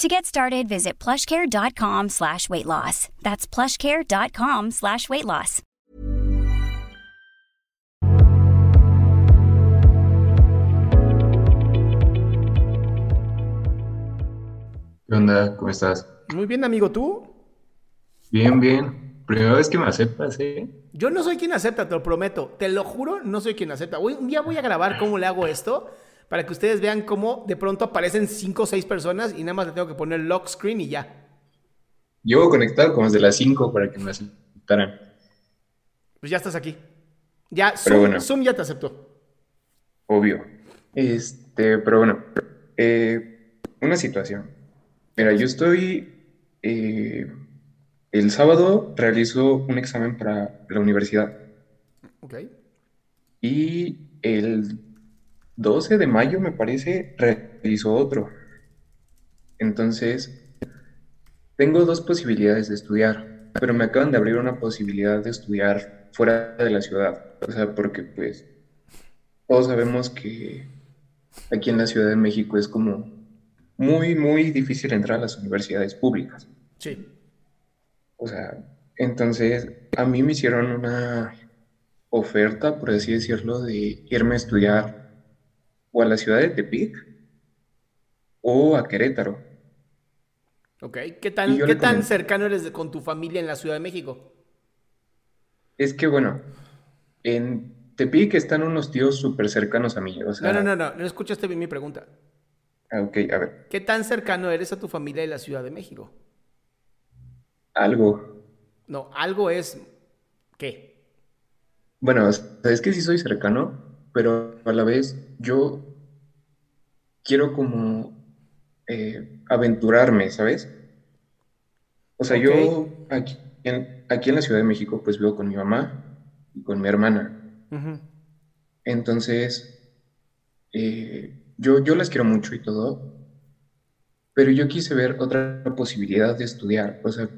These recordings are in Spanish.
To get started, visit plushcare.com slash weight loss. That's plushcare.com slash weight loss. ¿Qué onda? ¿Cómo estás? Muy bien, amigo, ¿tú? Bien, bien. Primera vez que me aceptas, ¿eh? Yo no soy quien acepta, te lo prometo. Te lo juro, no soy quien acepta. Hoy, un día voy a grabar cómo le hago esto para que ustedes vean cómo de pronto aparecen cinco o seis personas y nada más le tengo que poner lock screen y ya. Llevo conectado como desde las 5 para que me aceptaran. Pues ya estás aquí. Ya, Pero Zoom, bueno. Zoom ya te aceptó. Obvio. Este, pero bueno, eh, una situación. Mira, yo estoy. eh, el sábado realizo un examen para la universidad Ok. y el 12 de mayo, me parece, realizó otro. Entonces, tengo dos posibilidades de estudiar, pero me acaban de abrir una posibilidad de estudiar fuera de la ciudad. O sea, porque pues todos sabemos que aquí en la Ciudad de México es como muy, muy difícil entrar a las universidades públicas. Sí. O sea, entonces a mí me hicieron una oferta, por así decirlo, de irme a estudiar o a la ciudad de Tepic o a Querétaro. Ok. ¿Qué tan, ¿qué tan cercano eres de- con tu familia en la Ciudad de México? Es que bueno, en Tepic están unos tíos súper cercanos a mí. O sea, No, no, no, no. No escuchaste bien mi pregunta. ah, Ok, a ver, ¿Qué tan cercano eres a tu familia en la Ciudad de México? algo. No, algo es... ¿Qué? Bueno, es que sí soy cercano, pero a la vez yo quiero como eh, aventurarme, ¿sabes? O sea, yo aquí en, aquí en la Ciudad de México pues vivo con mi mamá y con mi hermana. Entonces, eh, yo, yo las quiero mucho y todo, pero yo quise ver otra posibilidad de estudiar, o sea,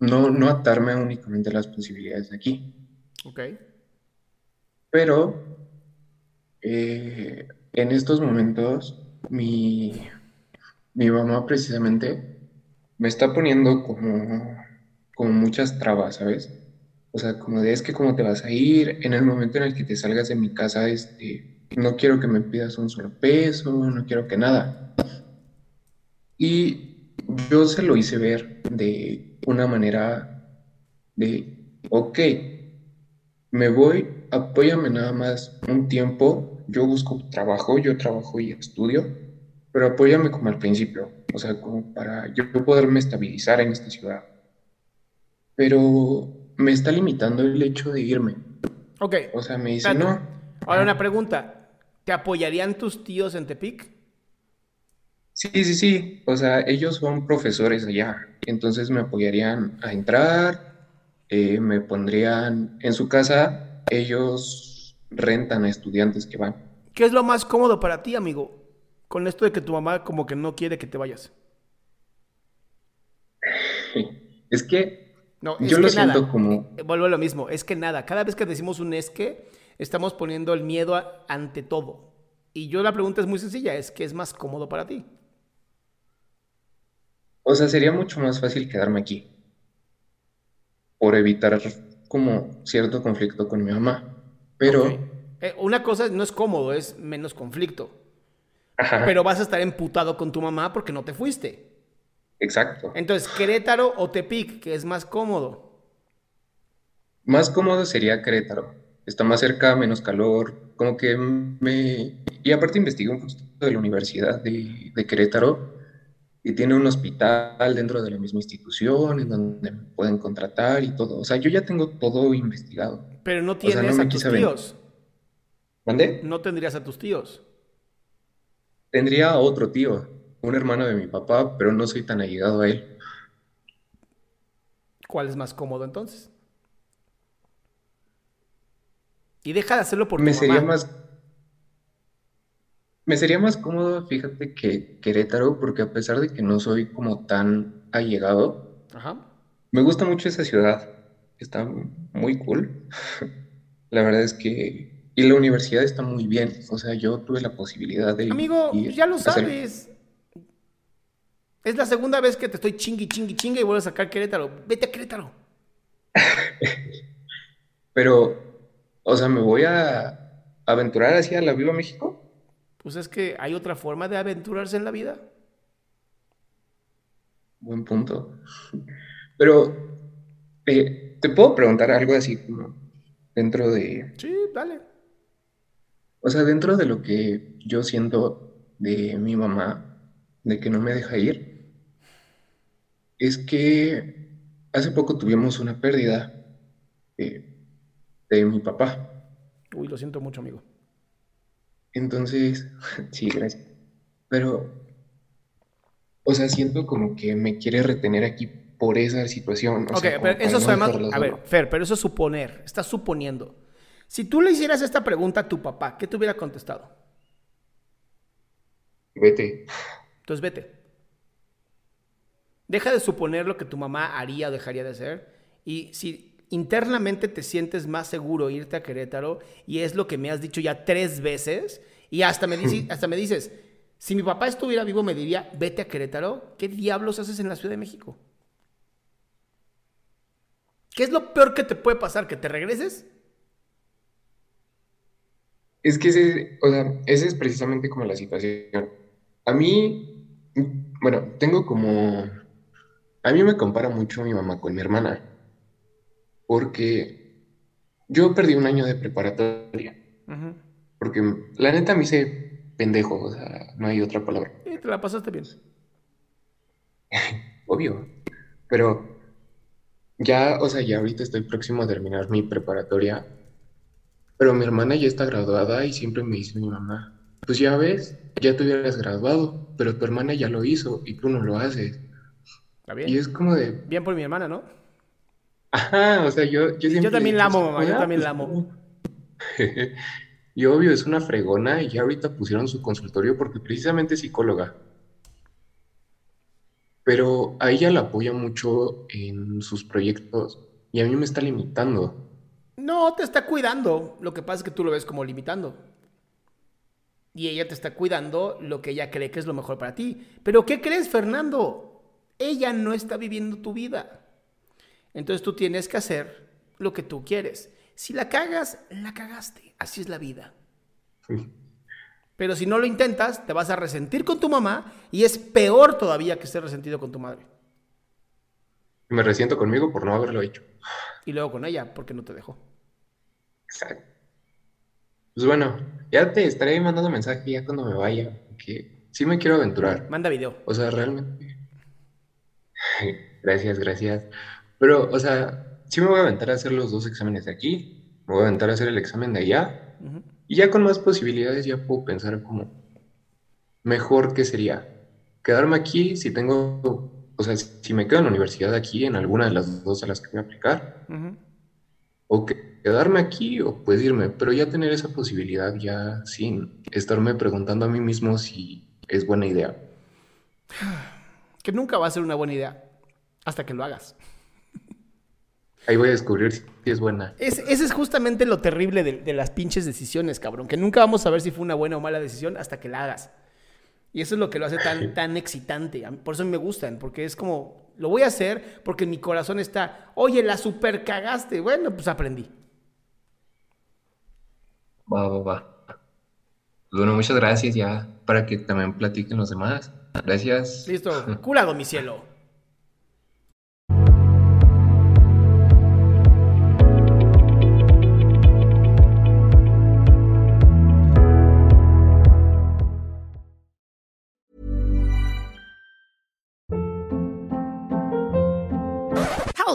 no, no atarme únicamente a las posibilidades de aquí. Pero eh, en estos momentos mi, mi mamá precisamente me está poniendo como, como muchas trabas, ¿sabes? O sea, como de que cómo te vas a ir en el momento en el que te salgas de mi casa, este, no quiero que me pidas un solo no quiero que nada. Y yo se lo hice ver de una manera de, ok, me voy, apóyame nada más un tiempo, yo busco trabajo, yo trabajo y estudio, pero apóyame como al principio, o sea, como para yo poderme estabilizar en esta ciudad. Pero me está limitando el hecho de irme. Ok. O sea, me dice, Espérate. no. Ahora una pregunta. ¿Te apoyarían tus tíos en Tepic? Sí, sí, sí. O sea, ellos son profesores allá. Entonces me apoyarían a entrar, eh, me pondrían en su casa, ellos rentan a estudiantes que van. ¿Qué es lo más cómodo para ti, amigo? Con esto de que tu mamá como que no quiere que te vayas. Es que No, es yo que lo nada. siento como, Eh, Vuelvo a lo mismo. Es que nada. Cada vez que decimos un es que, estamos poniendo el miedo a- ante todo. Y yo la pregunta es muy sencilla. Es que es más cómodo para ti. o sea, sería mucho más fácil quedarme aquí. por evitar como cierto conflicto con mi mamá. Pero. Eh, una cosa no es cómodo, es menos conflicto. ajá, Pero vas a estar emputado con tu mamá porque no te fuiste. exacto. Entonces, Querétaro o Tepic, que es más cómodo. Más cómodo sería Querétaro. Está más cerca, menos calor. Como que me... Y aparte investigué un poquito de la Universidad de, de Querétaro y tiene un hospital dentro de la misma institución en donde me pueden contratar y todo. O sea, yo ya tengo todo investigado. Pero no sea, no tienes a tus tíos. ¿Mande? No tendrías a tus tíos. Tendría a otro tío, un hermano de mi papá, pero no soy tan allegado a él. ¿Cuál es más cómodo entonces? Y deja de hacerlo por Me tu sería mamá. más... Me sería más cómodo, fíjate, que Querétaro, porque a pesar de que no soy como tan allegado, Ajá. Me gusta mucho esa ciudad, está muy cool. La verdad es que... Y la universidad está muy bien, o sea, yo tuve la posibilidad de Amigo, ir ya lo hacer- sabes. Es la segunda vez que te estoy chingui, chingui, chingue y vuelvo a sacar Querétaro. Vete a Querétaro. Pero, o sea, me voy a aventurar hacia la Viva México. Pues es que hay otra forma de aventurarse en la vida. Buen punto. Pero, eh, ¿te puedo preguntar algo así como dentro de, Sí, dale. o sea, dentro de lo que yo siento de mi mamá, de que no me deja ir, es que hace poco tuvimos una pérdida eh, de mi papá. Uy, lo siento mucho, amigo. Entonces, sí, gracias. Pero, o sea, siento como que me quiere retener aquí por esa situación. o Ok, sea, pero eso es no además, a ver. Fer, pero eso es suponer, estás suponiendo. Si tú le hicieras esta pregunta a tu papá, ¿qué te hubiera contestado? Vete. Entonces vete. Deja de suponer lo que tu mamá haría o dejaría de hacer. Y si internamente te sientes más seguro irte a Querétaro, y es lo que me has dicho ya tres veces, y hasta me, dici- hasta me dices, si mi papá estuviera vivo me diría, vete a Querétaro, ¿qué diablos haces en la Ciudad de México? ¿Qué es lo peor que te puede pasar? ¿Que te regreses? Es que ese, o sea, esa es precisamente como la situación. A mí, bueno, tengo como, a mí me compara mucho mi mamá con mi hermana, porque yo perdí un año de preparatoria, porque la neta me hice pendejo, o sea, no hay otra palabra. Y te la pasaste bien. Obvio. Pero ya, o sea, ya ahorita estoy próximo a terminar mi preparatoria. Pero mi hermana ya está graduada y siempre me dice mi mamá, pues ya ves, ya te hubieras graduado, pero tu hermana ya lo hizo y tú no lo haces. ¿Está bien? Y es como de, Bien por mi hermana, ¿no? Ajá, o sea, yo, yo siempre Yo también la amo, mamá, yo "Ah, también pues, la amo. Y obvio, es una fregona y ya ahorita pusieron su consultorio porque precisamente es psicóloga. Pero a ella la apoya mucho en sus proyectos y a mí me está limitando. No, te está cuidando. Lo que pasa es que tú lo ves como limitando. Y ella te está cuidando lo que ella cree que es lo mejor para ti. Pero ¿qué crees, Fernando? Ella no está viviendo tu vida. Entonces tú tienes que hacer lo que tú quieres. Si la cagas, la cagaste. Así es la vida. Pero si no lo intentas, te vas a resentir con tu mamá y es peor todavía que estar resentido con tu madre. Me resiento conmigo por no haberlo hecho. Y luego con ella, porque no te dejó. Exacto. Pues bueno, ya te estaré mandando mensaje ya cuando me vaya, porque sí me quiero aventurar. Manda video. O sea, realmente. Gracias, gracias. Pero, o sea, sí me voy a aventar a hacer los dos exámenes de aquí, me voy a aventar a hacer el examen de allá, y ya con más posibilidades ya puedo pensar como mejor qué sería. Quedarme aquí si tengo, o sea, si me quedo en la universidad aquí, en alguna de las dos a las que voy a aplicar, o que- quedarme aquí o pues irme, pero ya tener esa posibilidad ya sin estarme preguntando a mí mismo si es buena idea. Que nunca va a ser una buena idea hasta que lo hagas. Ahí voy a descubrir si es buena. Es- ese es justamente lo terrible de, de las pinches decisiones, cabrón. Que nunca vamos a ver si fue una buena o mala decisión hasta que la hagas. Y eso es lo que lo hace tan, tan excitante. Por eso me gustan, porque es como, lo voy a hacer porque mi corazón está, oye, la super cagaste. Bueno, pues aprendí. Va, va, va. Bueno, muchas gracias ya para que también platiquen los demás. Gracias. Listo. Culado, mi cielo.